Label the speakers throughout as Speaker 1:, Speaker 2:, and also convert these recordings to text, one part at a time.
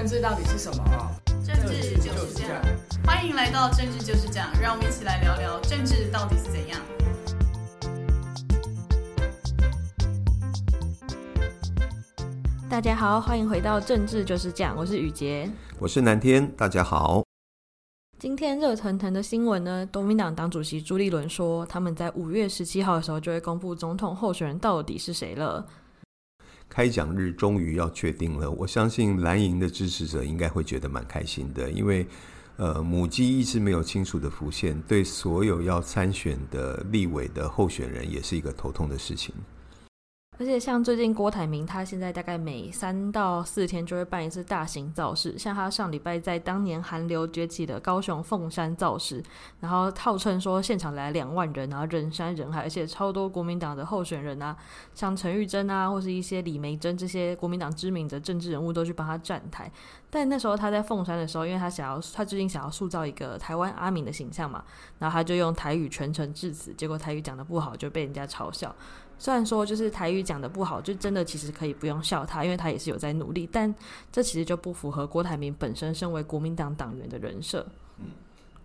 Speaker 1: 政治到底是什么？
Speaker 2: 政治就是这样。欢迎来到政治就是这样，让我们一起来聊聊政治到底是怎样。
Speaker 3: 大家好，欢迎回到政治就是这样，我是雨洁，
Speaker 4: 我是南天，大家好。
Speaker 3: 今天热腾腾的新闻呢，国民党党主席朱立伦说，他们在五月十七号的时候就会公布总统候选人到底是谁了。
Speaker 4: 开奖日终于要确定了，我相信蓝营的支持者应该会觉得蛮开心的，因为，呃，母鸡一直没有清楚的浮现，对所有要参选的立委的候选人也是一个头痛的事情。
Speaker 3: 而且像最近郭台铭，他现在大概每三到四天就会办一次大型造势。像他上礼拜在当年韩流崛起的高雄凤山造势，然后号称说现场来两万人，然后人山人海，而且超多国民党的候选人啊，像陈玉珍啊，或是一些李梅珍这些国民党知名的政治人物都去帮他站台。但那时候他在凤山的时候，因为他想要，他最近想要塑造一个台湾阿明的形象嘛，然后他就用台语全程致辞，结果台语讲得不好，就被人家嘲笑。虽然说就是台语讲的不好，就真的其实可以不用笑他，因为他也是有在努力。但这其实就不符合郭台铭本身身为国民党党员的人设。
Speaker 4: 嗯，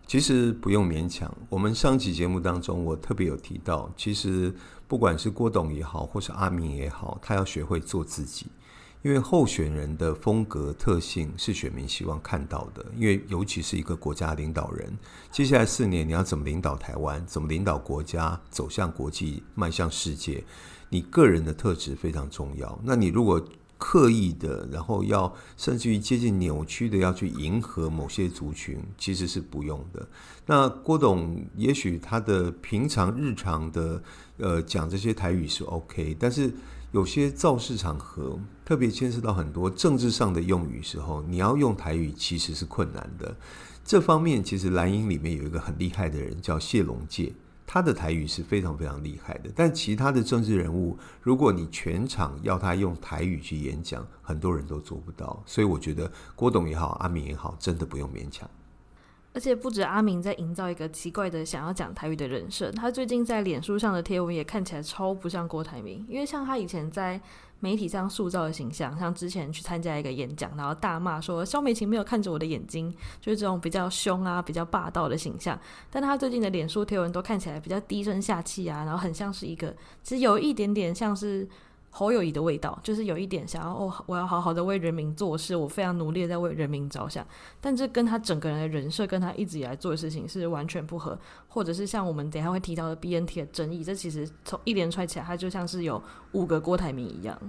Speaker 4: 其实不用勉强。我们上期节目当中，我特别有提到，其实不管是郭董也好，或是阿明也好，他要学会做自己。因为候选人的风格特性是选民希望看到的，因为尤其是一个国家领导人，接下来四年你要怎么领导台湾，怎么领导国家走向国际，迈向世界，你个人的特质非常重要。那你如果刻意的，然后要甚至于接近扭曲的要去迎合某些族群，其实是不用的。那郭董也许他的平常日常的呃讲这些台语是 OK，但是。有些造势场合，特别牵涉到很多政治上的用语时候，你要用台语其实是困难的。这方面其实蓝营里面有一个很厉害的人叫谢龙介，他的台语是非常非常厉害的。但其他的政治人物，如果你全场要他用台语去演讲，很多人都做不到。所以我觉得郭董也好，阿明也好，真的不用勉强。
Speaker 3: 而且不止阿明在营造一个奇怪的想要讲台语的人设，他最近在脸书上的贴文也看起来超不像郭台铭。因为像他以前在媒体上塑造的形象，像之前去参加一个演讲，然后大骂说萧美琴没有看着我的眼睛，就是这种比较凶啊、比较霸道的形象。但他最近的脸书贴文都看起来比较低声下气啊，然后很像是一个，其实有一点点像是。侯友谊的味道，就是有一点想要哦，我要好好的为人民做事，我非常努力的在为人民着想。但这跟他整个人的人设，跟他一直以来做的事情是完全不合，或者是像我们等下会提到的 BNT 的争议，这其实从一连串起来，他就像是有五个郭台铭一样，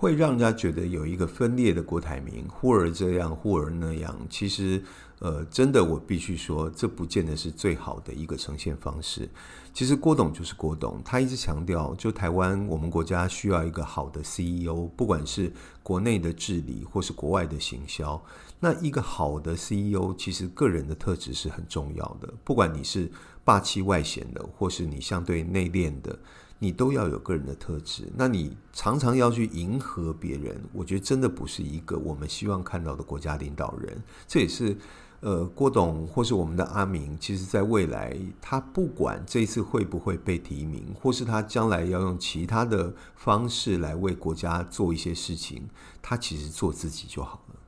Speaker 4: 会让人家觉得有一个分裂的郭台铭，忽而这样，忽而那样。其实。呃，真的，我必须说，这不见得是最好的一个呈现方式。其实郭董就是郭董，他一直强调，就台湾我们国家需要一个好的 CEO，不管是国内的治理或是国外的行销。那一个好的 CEO，其实个人的特质是很重要的。不管你是霸气外显的，或是你相对内敛的，你都要有个人的特质。那你常常要去迎合别人，我觉得真的不是一个我们希望看到的国家领导人。这也是。呃，郭董或是我们的阿明，其实在未来，他不管这次会不会被提名，或是他将来要用其他的方式来为国家做一些事情，他其实做自己就好了。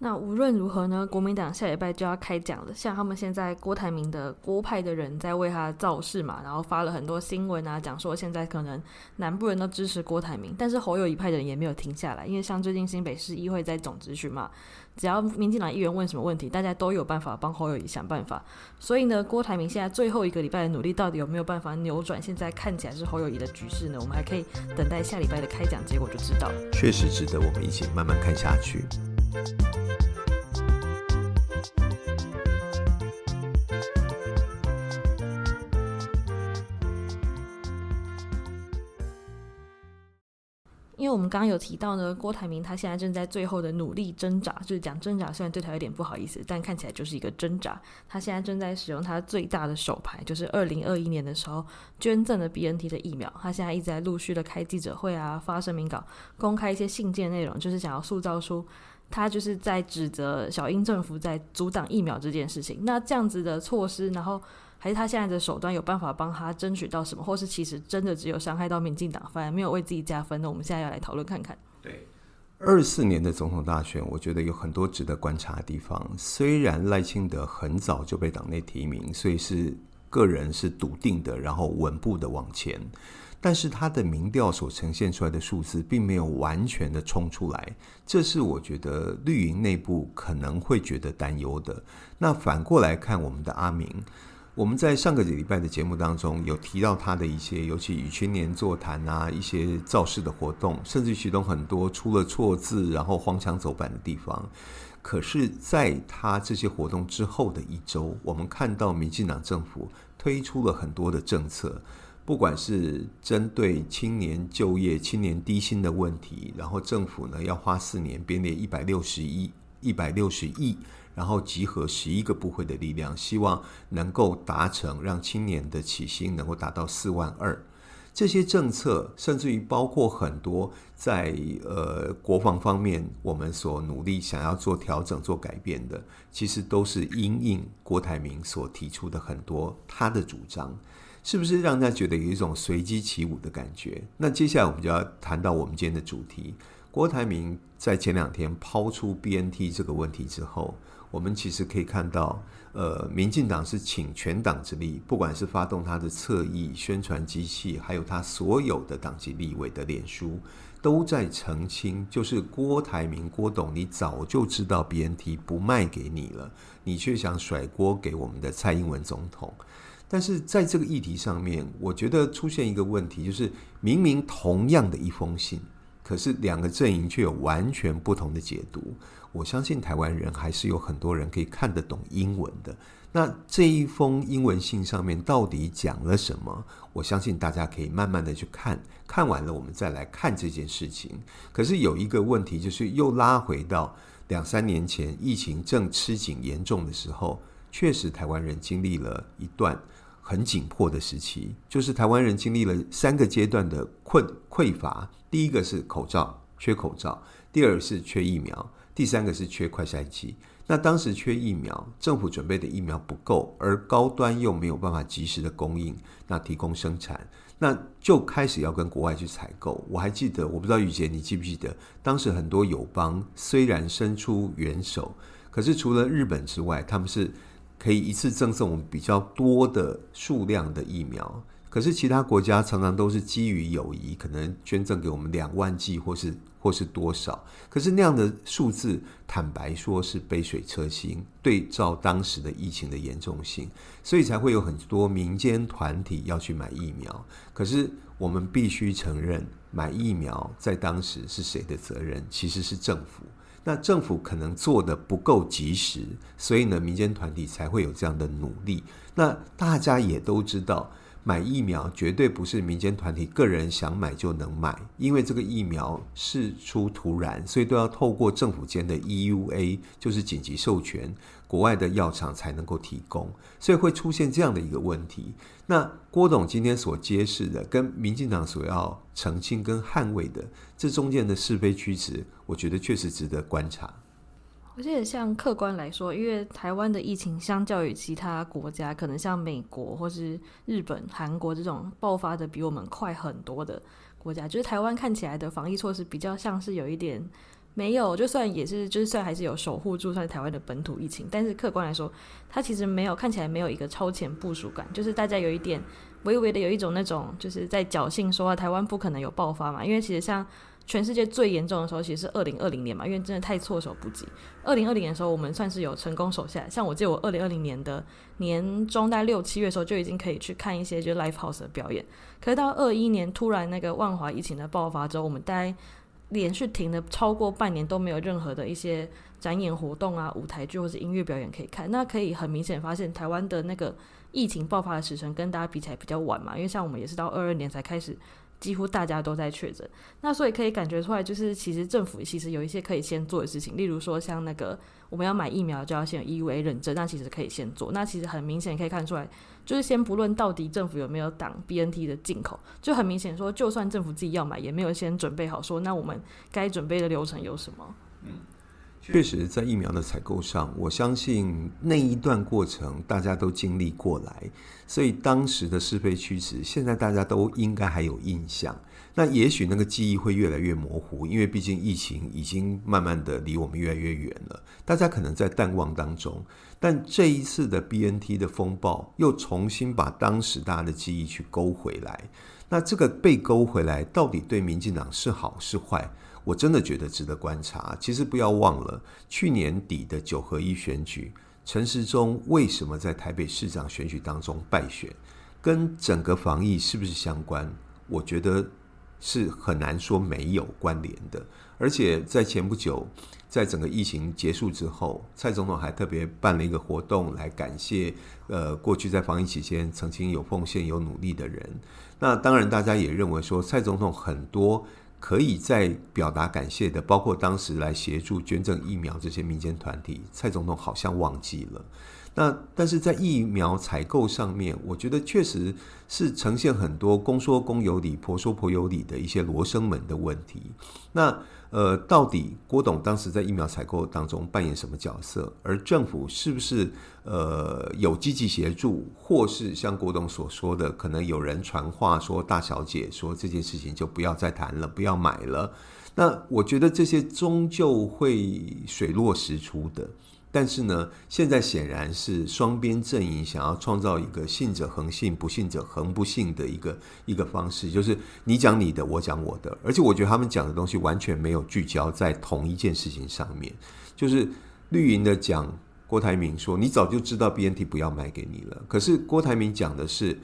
Speaker 3: 那无论如何呢，国民党下礼拜就要开讲了。像他们现在郭台铭的郭派的人在为他造势嘛，然后发了很多新闻啊，讲说现在可能南部人都支持郭台铭，但是侯友谊派的人也没有停下来，因为像最近新北市议会在总质询嘛，只要民进党议员问什么问题，大家都有办法帮侯友谊想办法。所以呢，郭台铭现在最后一个礼拜的努力，到底有没有办法扭转现在看起来是侯友谊的局势呢？我们还可以等待下礼拜的开讲结果就知道。
Speaker 4: 确实值得我们一起慢慢看下去。
Speaker 3: 因为我们刚刚有提到呢，郭台铭他现在正在最后的努力挣扎，就是讲挣扎，虽然对他有点不好意思，但看起来就是一个挣扎。他现在正在使用他最大的手牌，就是二零二一年的时候捐赠的 BNT 的疫苗。他现在一直在陆续的开记者会啊，发声明稿，公开一些信件内容，就是想要塑造出他就是在指责小英政府在阻挡疫苗这件事情。那这样子的措施，然后。还是他现在的手段有办法帮他争取到什么，或是其实真的只有伤害到民进党，反而没有为自己加分？那我们现在要来讨论看看。
Speaker 4: 对，二四年的总统大选，我觉得有很多值得观察的地方。虽然赖清德很早就被党内提名，所以是个人是笃定的，然后稳步的往前。但是他的民调所呈现出来的数字，并没有完全的冲出来，这是我觉得绿营内部可能会觉得担忧的。那反过来看，我们的阿明，我们在上个礼拜的节目当中有提到他的一些，尤其与青年座谈啊，一些造势的活动，甚至其中很多出了错字，然后荒腔走板的地方。可是，在他这些活动之后的一周，我们看到民进党政府推出了很多的政策。不管是针对青年就业、青年低薪的问题，然后政府呢要花四年编列一百六十一、一百六十亿，然后集合十一个部会的力量，希望能够达成让青年的起薪能够达到四万二。这些政策，甚至于包括很多在呃国防方面，我们所努力想要做调整、做改变的，其实都是因应郭台铭所提出的很多他的主张。是不是让人家觉得有一种随机起舞的感觉？那接下来我们就要谈到我们今天的主题。郭台铭在前两天抛出 BNT 这个问题之后，我们其实可以看到，呃，民进党是倾全党之力，不管是发动他的侧翼宣传机器，还有他所有的党籍立委的脸书，都在澄清，就是郭台铭、郭董，你早就知道 BNT 不卖给你了，你却想甩锅给我们的蔡英文总统。但是在这个议题上面，我觉得出现一个问题，就是明明同样的一封信，可是两个阵营却有完全不同的解读。我相信台湾人还是有很多人可以看得懂英文的。那这一封英文信上面到底讲了什么？我相信大家可以慢慢的去看，看完了我们再来看这件事情。可是有一个问题，就是又拉回到两三年前疫情正吃紧严重的时候，确实台湾人经历了一段。很紧迫的时期，就是台湾人经历了三个阶段的困匮乏。第一个是口罩，缺口罩；第二个是缺疫苗；第三个是缺快筛剂。那当时缺疫苗，政府准备的疫苗不够，而高端又没有办法及时的供应，那提供生产，那就开始要跟国外去采购。我还记得，我不知道雨洁你记不记得，当时很多友邦虽然伸出援手，可是除了日本之外，他们是。可以一次赠送我们比较多的数量的疫苗，可是其他国家常常都是基于友谊，可能捐赠给我们两万剂或是或是多少，可是那样的数字，坦白说是杯水车薪，对照当时的疫情的严重性，所以才会有很多民间团体要去买疫苗。可是我们必须承认，买疫苗在当时是谁的责任？其实是政府。那政府可能做的不够及时，所以呢，民间团体才会有这样的努力。那大家也都知道。买疫苗绝对不是民间团体个人想买就能买，因为这个疫苗事出突然，所以都要透过政府间的 EUA，就是紧急授权，国外的药厂才能够提供，所以会出现这样的一个问题。那郭董今天所揭示的，跟民进党所要澄清跟捍卫的，这中间的是非曲直，我觉得确实值得观察。
Speaker 3: 而且像客观来说，因为台湾的疫情相较于其他国家，可能像美国或是日本、韩国这种爆发的比我们快很多的国家，就是台湾看起来的防疫措施比较像是有一点没有，就算也是，就是算还是有守护住算台湾的本土疫情，但是客观来说，它其实没有看起来没有一个超前部署感，就是大家有一点微微的有一种那种就是在侥幸说啊，台湾不可能有爆发嘛，因为其实像。全世界最严重的时候其实是二零二零年嘛，因为真的太措手不及。二零二零年的时候，我们算是有成功守下。像我记得我二零二零年的年中，大概六七月的时候就已经可以去看一些就 live house 的表演。可是到二一年突然那个万华疫情的爆发之后，我们大概连续停了超过半年都没有任何的一些展演活动啊、舞台剧或者音乐表演可以看。那可以很明显发现，台湾的那个疫情爆发的时程跟大家比起来比较晚嘛，因为像我们也是到二二年才开始。几乎大家都在确诊，那所以可以感觉出来，就是其实政府其实有一些可以先做的事情，例如说像那个我们要买疫苗就要先有 EUA 认证，那其实可以先做。那其实很明显可以看出来，就是先不论到底政府有没有挡 BNT 的进口，就很明显说，就算政府自己要买，也没有先准备好说，那我们该准备的流程有什么？
Speaker 4: 嗯，确实，在疫苗的采购上，我相信那一段过程大家都经历过来，所以当时的是非曲直，现在大家都应该还有印象。那也许那个记忆会越来越模糊，因为毕竟疫情已经慢慢的离我们越来越远了，大家可能在淡忘当中。但这一次的 BNT 的风暴，又重新把当时大家的记忆去勾回来。那这个被勾回来，到底对民进党是好是坏？我真的觉得值得观察。其实不要忘了，去年底的九合一选举，陈时中为什么在台北市长选举当中败选，跟整个防疫是不是相关？我觉得是很难说没有关联的。而且在前不久，在整个疫情结束之后，蔡总统还特别办了一个活动来感谢呃过去在防疫期间曾经有奉献、有努力的人。那当然，大家也认为说蔡总统很多。可以再表达感谢的，包括当时来协助捐赠疫苗这些民间团体，蔡总统好像忘记了。那但是在疫苗采购上面，我觉得确实是呈现很多公说公有理，婆说婆有理的一些罗生门的问题。那呃，到底郭董当时在疫苗采购当中扮演什么角色？而政府是不是呃有积极协助，或是像郭董所说的，可能有人传话说大小姐说这件事情就不要再谈了，不要买了？那我觉得这些终究会水落石出的。但是呢，现在显然是双边阵营想要创造一个信者恒信，不信者恒不信的一个一个方式，就是你讲你的，我讲我的，而且我觉得他们讲的东西完全没有聚焦在同一件事情上面。就是绿营的讲郭台铭说，你早就知道 BNT 不要卖给你了，可是郭台铭讲的是，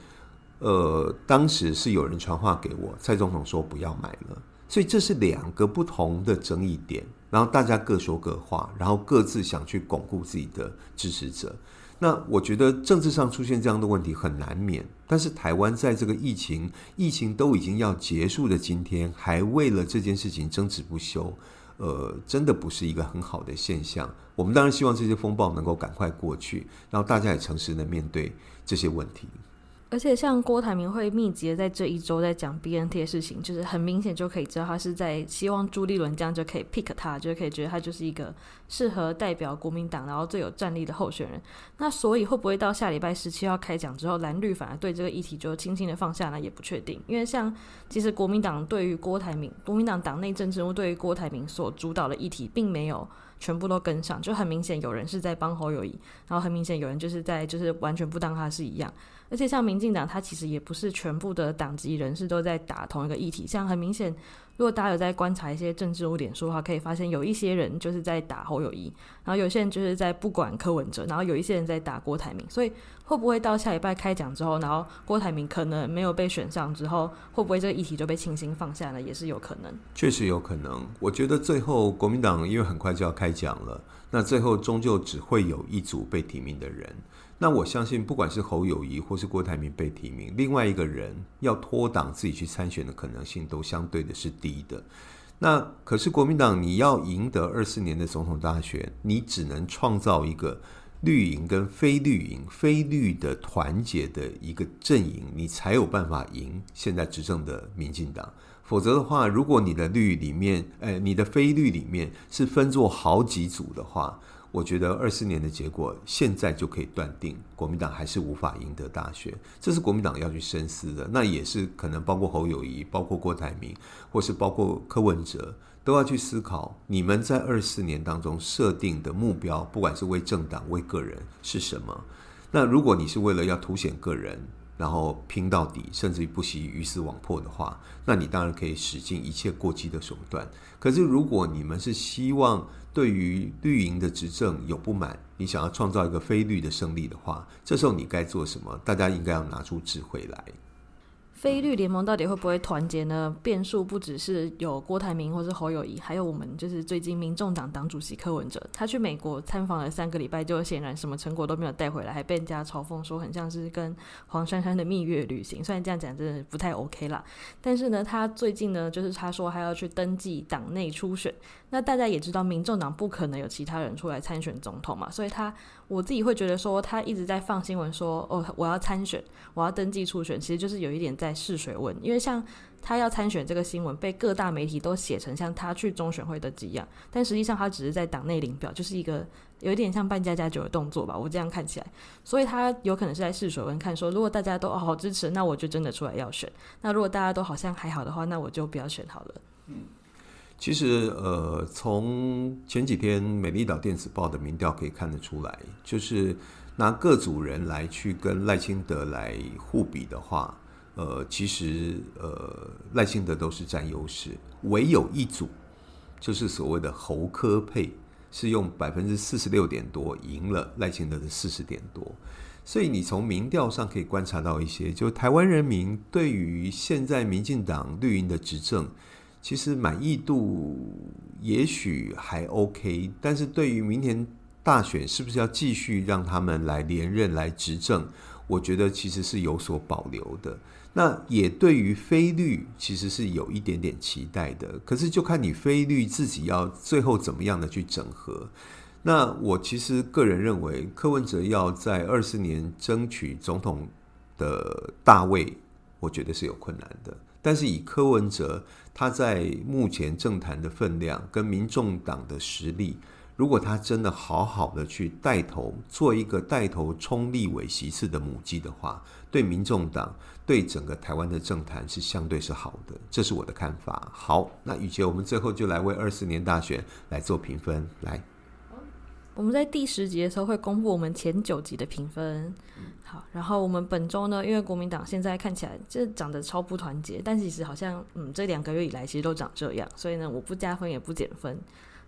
Speaker 4: 呃，当时是有人传话给我，蔡总统说不要买了。所以这是两个不同的争议点，然后大家各说各话，然后各自想去巩固自己的支持者。那我觉得政治上出现这样的问题很难免，但是台湾在这个疫情疫情都已经要结束的今天，还为了这件事情争执不休，呃，真的不是一个很好的现象。我们当然希望这些风暴能够赶快过去，然后大家也诚实的面对这些问题。
Speaker 3: 而且像郭台铭会密集的在这一周在讲 BNT 的事情，就是很明显就可以知道他是在希望朱立伦这样就可以 pick 他，就可以觉得他就是一个适合代表国民党然后最有战力的候选人。那所以会不会到下礼拜十七号开讲之后，蓝绿反而对这个议题就轻轻的放下呢？也不确定。因为像其实国民党对于郭台铭，国民党党内政治人物对于郭台铭所主导的议题，并没有全部都跟上，就很明显有人是在帮侯友宜，然后很明显有人就是在就是完全不当他是一样。而且像民进党，他其实也不是全部的党籍人士都在打同一个议题。像很明显，如果大家有在观察一些政治污点说的话，可以发现有一些人就是在打侯友谊，然后有些人就是在不管柯文哲，然后有一些人在打郭台铭。所以会不会到下礼拜开讲之后，然后郭台铭可能没有被选上之后，会不会这个议题就被轻轻放下了？也是有可能。
Speaker 4: 确实有可能。我觉得最后国民党因为很快就要开讲了，那最后终究只会有一组被提名的人。那我相信，不管是侯友谊或是郭台铭被提名，另外一个人要脱党自己去参选的可能性都相对的是低的。那可是国民党，你要赢得二四年的总统大选，你只能创造一个绿营跟非绿营、非绿的团结的一个阵营，你才有办法赢现在执政的民进党。否则的话，如果你的绿里面，呃，你的非绿里面是分作好几组的话。我觉得二四年的结果现在就可以断定，国民党还是无法赢得大选，这是国民党要去深思的。那也是可能包括侯友谊、包括郭台铭，或是包括柯文哲，都要去思考，你们在二四年当中设定的目标，不管是为政党、为个人是什么。那如果你是为了要凸显个人，然后拼到底，甚至于不惜鱼死网破的话，那你当然可以使尽一切过激的手段。可是如果你们是希望对于绿营的执政有不满，你想要创造一个非绿的胜利的话，这时候你该做什么？大家应该要拿出智慧来。
Speaker 3: 非绿联盟到底会不会团结呢？变数不只是有郭台铭或是侯友谊，还有我们就是最近民众党党主席柯文哲，他去美国参访了三个礼拜，就显然什么成果都没有带回来，还被人家嘲讽说很像是跟黄珊珊的蜜月旅行。虽然这样讲真的不太 OK 啦，但是呢，他最近呢，就是他说还要去登记党内初选。那大家也知道，民众党不可能有其他人出来参选总统嘛，所以他我自己会觉得说，他一直在放新闻说哦，我要参选，我要登记初选，其实就是有一点在。试水温，因为像他要参选这个新闻被各大媒体都写成像他去中选会的几样，但实际上他只是在党内领表，就是一个有点像半家家酒的动作吧，我这样看起来，所以他有可能是在试水温，看说如果大家都好支持，那我就真的出来要选；那如果大家都好像还好的话，那我就不要选好了。嗯。
Speaker 4: 其实，呃，从前几天《美丽岛电子报》的民调可以看得出来，就是拿各组人来去跟赖清德来互比的话，呃，其实呃赖清德都是占优势，唯有一组就是所谓的侯科配是用百分之四十六点多赢了赖清德的四十点多，所以你从民调上可以观察到一些，就台湾人民对于现在民进党绿营的执政。其实满意度也许还 OK，但是对于明年大选是不是要继续让他们来连任来执政，我觉得其实是有所保留的。那也对于非绿其实是有一点点期待的，可是就看你非绿自己要最后怎么样的去整合。那我其实个人认为，柯文哲要在二四年争取总统的大位，我觉得是有困难的。但是以柯文哲他在目前政坛的分量跟民众党的实力，如果他真的好好的去带头做一个带头冲立委席次的母鸡的话，对民众党对整个台湾的政坛是相对是好的，这是我的看法。好，那雨杰，我们最后就来为二四年大选来做评分，来。
Speaker 3: 我们在第十集的时候会公布我们前九集的评分。好，然后我们本周呢，因为国民党现在看起来这长得超不团结，但其实好像嗯，这两个月以来其实都长这样，所以呢，我不加分也不减分。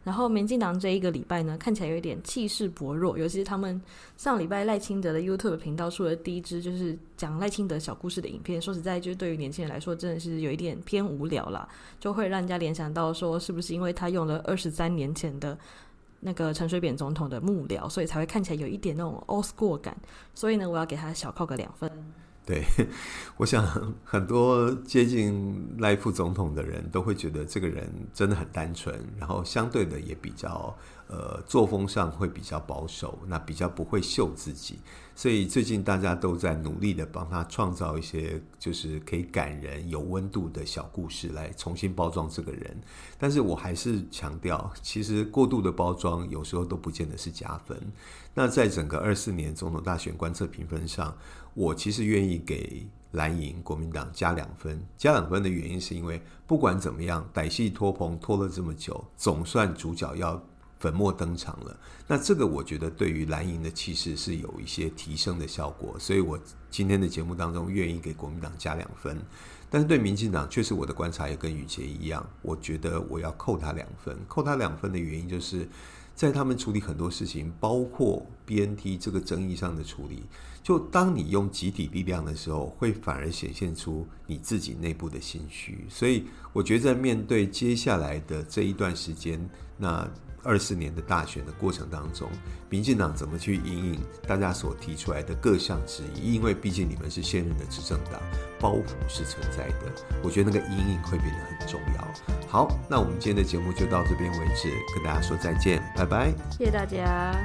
Speaker 3: 然后民进党这一个礼拜呢，看起来有一点气势薄弱，尤其是他们上礼拜赖清德的 YouTube 频道出了第一支就是讲赖清德小故事的影片，说实在，就是对于年轻人来说，真的是有一点偏无聊啦，就会让人家联想到说，是不是因为他用了二十三年前的。那个陈水扁总统的幕僚，所以才会看起来有一点那种 old school 感。所以呢，我要给他小扣个两分。
Speaker 4: 对，我想很多接近赖副总统的人都会觉得这个人真的很单纯，然后相对的也比较呃作风上会比较保守，那比较不会秀自己。所以最近大家都在努力的帮他创造一些就是可以感人、有温度的小故事来重新包装这个人。但是我还是强调，其实过度的包装有时候都不见得是加分。那在整个二四年总统大选观测评分上，我其实愿意给蓝营国民党加两分。加两分的原因是因为不管怎么样，歹戏拖棚拖了这么久，总算主角要粉墨登场了。那这个我觉得对于蓝营的气势是有一些提升的效果，所以我今天的节目当中愿意给国民党加两分。但是对民进党，确实我的观察也跟宇杰一样，我觉得我要扣他两分。扣他两分的原因就是。在他们处理很多事情，包括 BNT 这个争议上的处理，就当你用集体力量的时候，会反而显现出你自己内部的心虚。所以，我觉得在面对接下来的这一段时间，那。二四年的大选的过程当中，民进党怎么去因应大家所提出来的各项质疑？因为毕竟你们是现任的执政党，包袱是存在的。我觉得那个阴影会变得很重要。好，那我们今天的节目就到这边为止，跟大家说再见，拜拜，
Speaker 3: 谢谢大家。